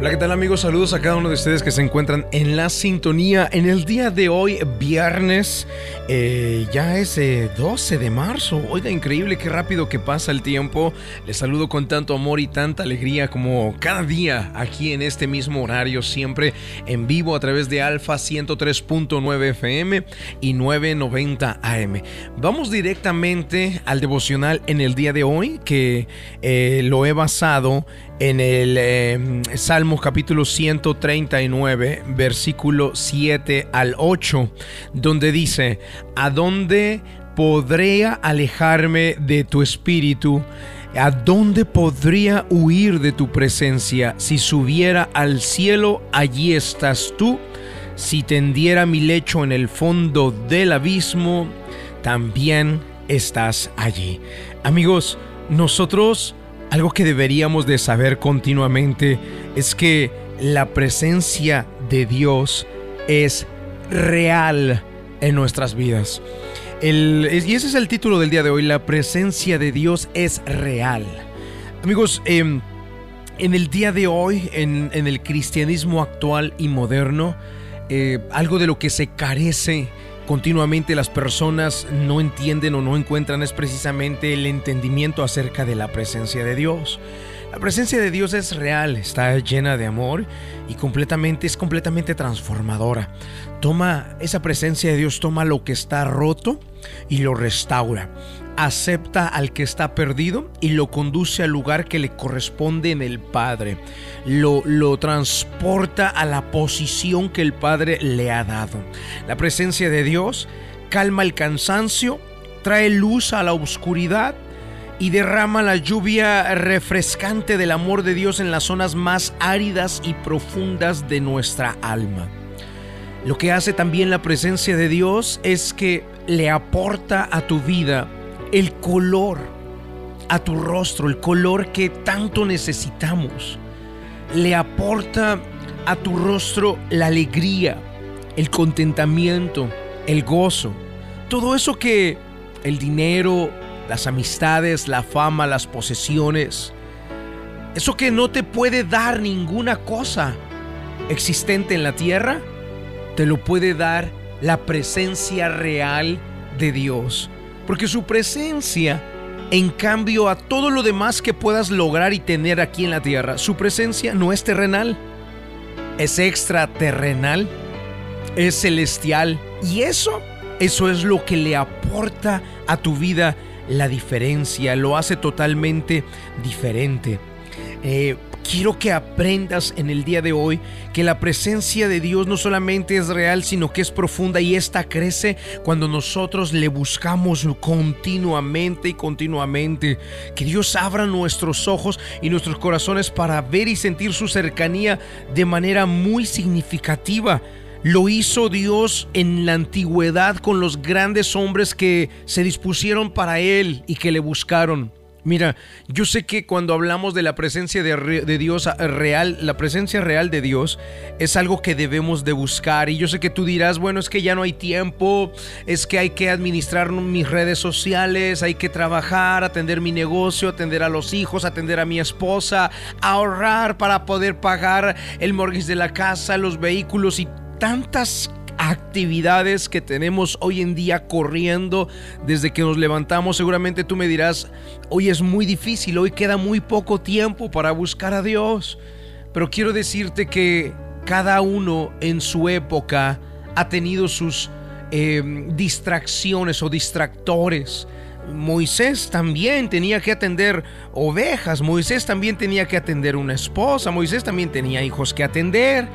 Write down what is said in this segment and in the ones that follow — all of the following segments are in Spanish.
Hola, ¿qué tal amigos? Saludos a cada uno de ustedes que se encuentran en la sintonía en el día de hoy, viernes. eh, ya es eh, 12 de marzo. Oiga, increíble qué rápido que pasa el tiempo. Les saludo con tanto amor y tanta alegría como cada día aquí en este mismo horario, siempre en vivo a través de Alfa 103.9 FM y 990 AM. Vamos directamente al devocional en el día de hoy que eh, lo he basado en el eh, Salmo capítulo 139, versículo 7 al 8, donde dice, ¿a dónde podría alejarme de tu espíritu? ¿A dónde podría huir de tu presencia? Si subiera al cielo, allí estás tú. Si tendiera mi lecho en el fondo del abismo, también estás allí. Amigos, nosotros algo que deberíamos de saber continuamente es que la presencia de Dios es real en nuestras vidas. Y ese es el título del día de hoy, la presencia de Dios es real. Amigos, em, en el día de hoy, en, en el cristianismo actual y moderno, eh, algo de lo que se carece continuamente las personas no entienden o no encuentran es precisamente el entendimiento acerca de la presencia de Dios. La presencia de Dios es real, está llena de amor y completamente es completamente transformadora. Toma esa presencia de Dios, toma lo que está roto y lo restaura. Acepta al que está perdido y lo conduce al lugar que le corresponde en el Padre. Lo, lo transporta a la posición que el Padre le ha dado. La presencia de Dios calma el cansancio, trae luz a la oscuridad y derrama la lluvia refrescante del amor de Dios en las zonas más áridas y profundas de nuestra alma. Lo que hace también la presencia de Dios es que le aporta a tu vida el color, a tu rostro, el color que tanto necesitamos. Le aporta a tu rostro la alegría, el contentamiento, el gozo. Todo eso que el dinero, las amistades, la fama, las posesiones, eso que no te puede dar ninguna cosa existente en la tierra, te lo puede dar la presencia real de Dios. Porque su presencia, en cambio a todo lo demás que puedas lograr y tener aquí en la tierra, su presencia no es terrenal, es extraterrenal, es celestial. Y eso, eso es lo que le aporta a tu vida la diferencia, lo hace totalmente diferente. Eh, quiero que aprendas en el día de hoy que la presencia de Dios no solamente es real, sino que es profunda y esta crece cuando nosotros le buscamos continuamente y continuamente. Que Dios abra nuestros ojos y nuestros corazones para ver y sentir su cercanía de manera muy significativa. Lo hizo Dios en la antigüedad con los grandes hombres que se dispusieron para Él y que le buscaron. Mira, yo sé que cuando hablamos de la presencia de, Dios real, la presencia real de Dios es algo que debemos de buscar. Y yo sé que tú dirás, bueno, es que ya no hay tiempo, es que hay que administrar mis redes sociales, hay que trabajar, atender mi negocio, atender a los hijos, atender a mi esposa, ahorrar para poder pagar el mortgage de la casa, los vehículos y tantas actividades que tenemos hoy en día corriendo desde que nos levantamos. Seguramente tú me dirás, hoy es muy difícil, hoy queda muy poco tiempo para buscar a Dios. Pero quiero decirte que cada uno en su época ha tenido sus eh, distracciones o distractores. Moisés también tenía que atender ovejas, Moisés también tenía que atender una esposa, Moisés también tenía hijos que atender,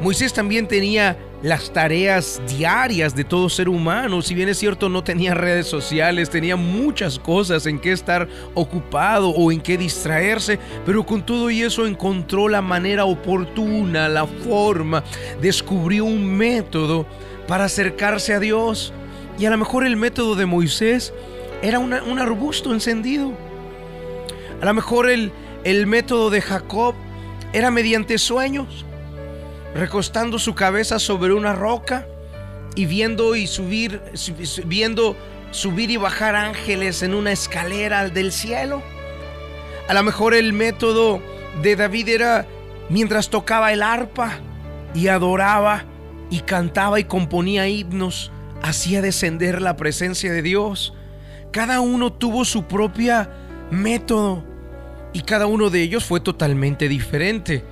Moisés también tenía las tareas diarias de todo ser humano. Si bien es cierto, no tenía redes sociales, tenía muchas cosas en que estar ocupado o en que distraerse, pero con todo y eso encontró la manera oportuna, la forma, descubrió un método para acercarse a Dios. Y a lo mejor el método de Moisés era un arbusto encendido. A lo mejor el, el método de Jacob era mediante sueños recostando su cabeza sobre una roca y viendo y subir, su- su- viendo subir y bajar ángeles en una escalera del cielo. A lo mejor el método de David era mientras tocaba el arpa y adoraba y cantaba y componía himnos, hacía descender la presencia de Dios. Cada uno tuvo su propia método y cada uno de ellos fue totalmente diferente.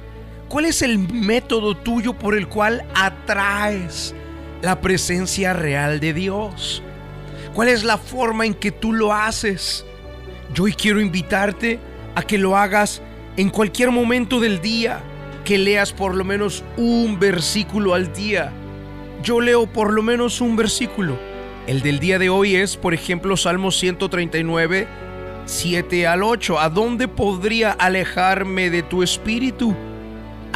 ¿Cuál es el método tuyo por el cual atraes la presencia real de Dios? ¿Cuál es la forma en que tú lo haces? Yo hoy quiero invitarte a que lo hagas en cualquier momento del día, que leas por lo menos un versículo al día. Yo leo por lo menos un versículo. El del día de hoy es, por ejemplo, Salmo 139, 7 al 8. ¿A dónde podría alejarme de tu espíritu?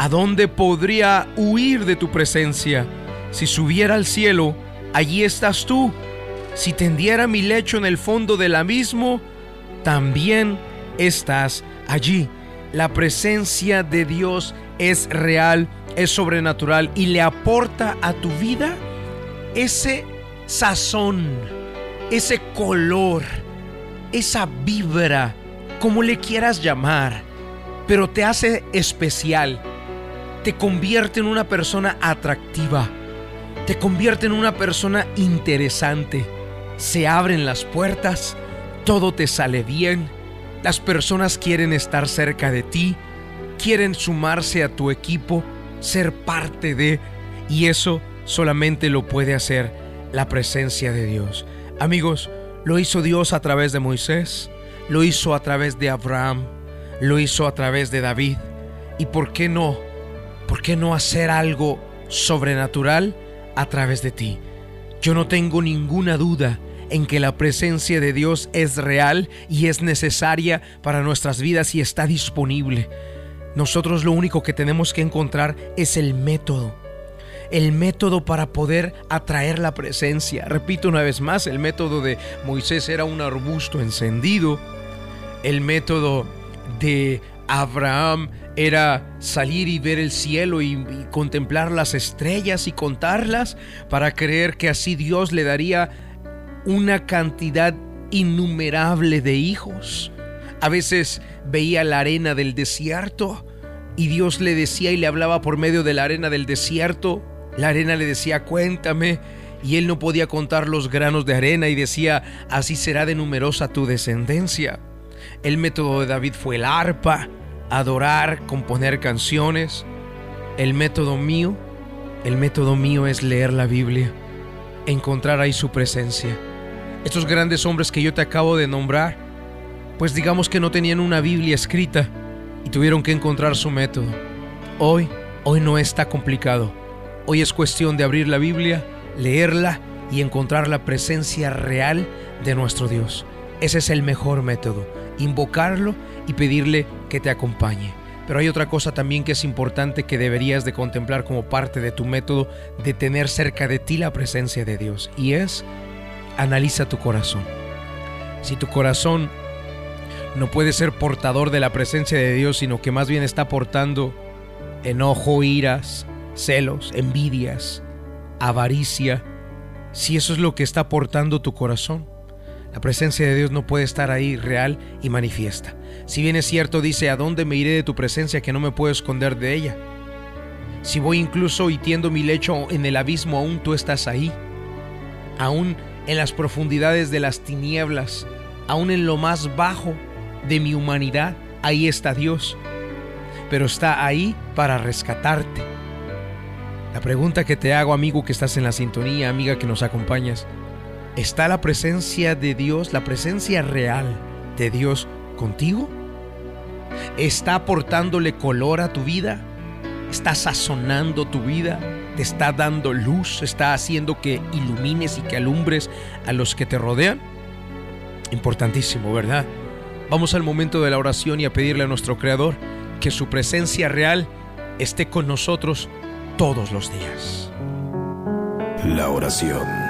¿A dónde podría huir de tu presencia? Si subiera al cielo, allí estás tú. Si tendiera mi lecho en el fondo del abismo, también estás allí. La presencia de Dios es real, es sobrenatural y le aporta a tu vida ese sazón, ese color, esa vibra, como le quieras llamar, pero te hace especial, te convierte en una persona atractiva, te convierte en una persona interesante, se abren las puertas, todo te sale bien, las personas quieren estar cerca de ti, quieren sumarse a tu equipo, ser parte de, y eso solamente lo puede hacer la presencia de Dios. Amigos, lo hizo Dios a través de Moisés, lo hizo a través de Abraham, lo hizo a través de David. ¿Y por qué no? ¿Por qué no hacer algo sobrenatural a través de ti? Yo no tengo ninguna duda en que la presencia de Dios es real y es necesaria para nuestras vidas y está disponible. Nosotros lo único que tenemos que encontrar es el método. El método para poder atraer la presencia. Repito una vez más, el método de Moisés era un arbusto encendido. El método de Abraham era salir y ver el cielo y, contemplar las estrellas y contarlas para creer que así Dios le daría una cantidad innumerable de hijos. A veces veía la arena del desierto y Dios le decía y le hablaba por medio de la arena del desierto. La arena le decía, cuéntame. Y él no podía contar los granos de arena y decía, así será de numerosa tu descendencia. El método de David fue el arpa, adorar, componer canciones. El método mío, el método mío es leer la Biblia, encontrar ahí su presencia. Estos grandes hombres que yo te acabo de nombrar, pues digamos que no tenían una Biblia escrita y tuvieron que encontrar su método. Hoy, hoy no está complicado. Hoy es cuestión de abrir la Biblia, leerla y encontrar la presencia real de nuestro Dios. Ese es el mejor método, invocarlo y pedirle que te acompañe. Pero hay otra cosa también que es importante que deberías de contemplar como parte de tu método de tener cerca de ti la presencia de Dios y es analiza tu corazón. Si tu corazón no puede ser portador de la presencia de Dios, sino que más bien está portando enojo, iras, celos, envidias, avaricia, si eso es lo que está portando tu corazón, la presencia de Dios no puede estar ahí real y manifiesta. Si bien es cierto, dice, ¿a dónde me iré de tu presencia que no me puedo esconder de ella? Si voy incluso y tiendo mi lecho en el abismo, aún tú estás ahí. Aún en las profundidades de las tinieblas, aún en lo más bajo de mi humanidad, ahí está Dios. Pero está ahí para rescatarte. La pregunta que te hago, amigo que estás en la sintonía, amiga que nos acompañas, ¿está la presencia de Dios, la presencia real de Dios contigo? ¿Está aportándole color a tu vida? ¿Está sazonando tu vida? ¿Te está dando luz? ¿Está haciendo que ilumines y que alumbres a los que te rodean? Importantísimo, ¿verdad? Vamos al momento de la oración y a pedirle a nuestro Creador que su presencia real esté con nosotros todos los días. La oración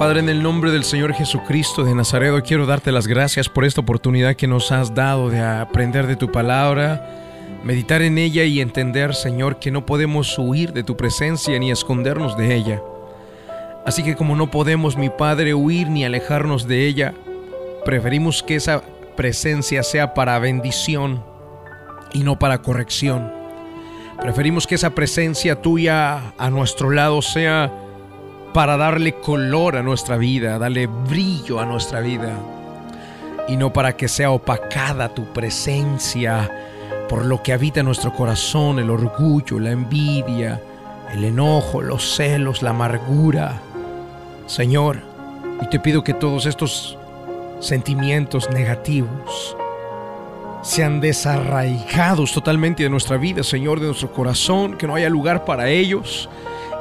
Padre, en el nombre del Señor Jesucristo de Nazaret, quiero darte las gracias por esta oportunidad que nos has dado de aprender de tu palabra, meditar en ella y entender, Señor, que no podemos huir de tu presencia ni escondernos de ella. Así que como no podemos, mi Padre, huir ni alejarnos de ella, preferimos que esa presencia sea para bendición y no para corrección. Preferimos que esa presencia tuya a nuestro lado sea para darle color a nuestra vida, darle brillo a nuestra vida. Y no para que sea opacada tu presencia por lo que habita en nuestro corazón, el orgullo, la envidia, el enojo, los celos, la amargura. Señor, y te pido que todos estos sentimientos negativos sean desarraigados totalmente de nuestra vida, Señor, de nuestro corazón, que no haya lugar para ellos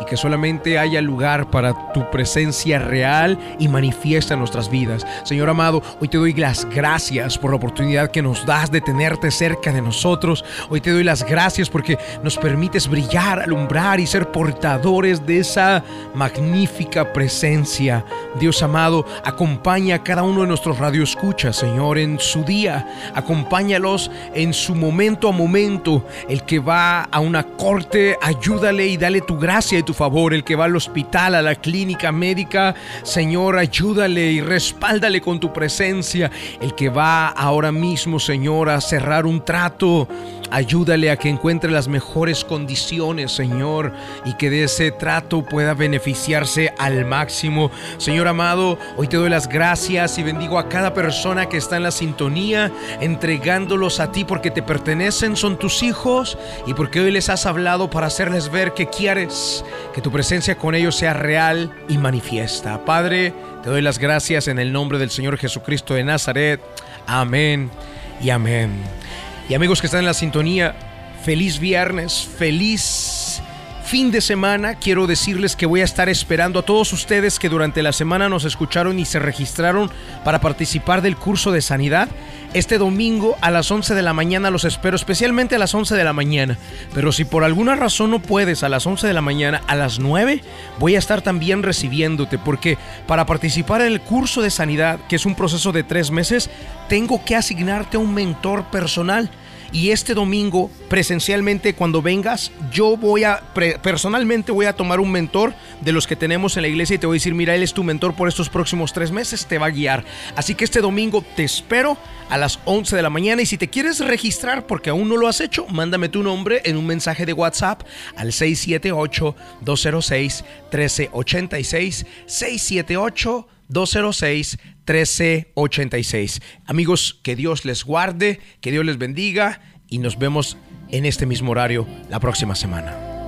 y que solamente haya lugar para tu presencia real y manifiesta en nuestras vidas. Señor amado, hoy te doy las gracias por la oportunidad que nos das de tenerte cerca de nosotros. Hoy te doy las gracias porque nos permites brillar, alumbrar y ser portadores de esa magnífica presencia. Dios amado, acompaña a cada uno de nuestros radioescuchas, Señor, en su día. Acompáñalos en su momento a momento. El que va a una corte, ayúdale y dale tu gracia y tu favor. El que va al hospital, a la clínica médica, Señor, ayúdale y respáldale con tu presencia. El que va ahora mismo, Señor, a cerrar un trato, ayúdale a que encuentre las mejores condiciones, Señor, y que de ese trato pueda beneficiarse al máximo. Señor amado, hoy te doy las gracias y bendigo a cada persona que está en la sintonía, entregándolos a ti porque te pertenecen, son tus hijos y porque hoy les has hablado para hacerles ver que quieres que tu presencia con ellos sea real y manifiesta. Padre, te doy las gracias en el nombre del Señor Jesucristo de Nazaret. Amén y amén. Y amigos que están en la sintonía, feliz viernes, feliz fin de semana, quiero decirles que voy a estar esperando a todos ustedes que durante la semana nos escucharon y se registraron para participar del curso de sanidad. Este domingo a las 11 de la mañana los espero, especialmente a las 11 de la mañana. Pero si por alguna razón no puedes a las 11 de la mañana, a las 9 voy a estar también recibiéndote, porque para participar en el curso de sanidad, que es un proceso de tres meses, tengo que asignarte a un mentor personal. Y este domingo, presencialmente, cuando vengas, yo voy a, personalmente voy a tomar un mentor de los que tenemos en la iglesia y te voy a decir, mira, él es tu mentor por estos próximos tres meses, te va a guiar. Así que este domingo te espero a las 11 de la mañana y si te quieres registrar porque aún no lo has hecho, mándame tu nombre en un mensaje de WhatsApp al 678-206-1386. 678 206 1386. Amigos, que Dios les guarde, que Dios les bendiga y nos vemos en este mismo horario la próxima semana.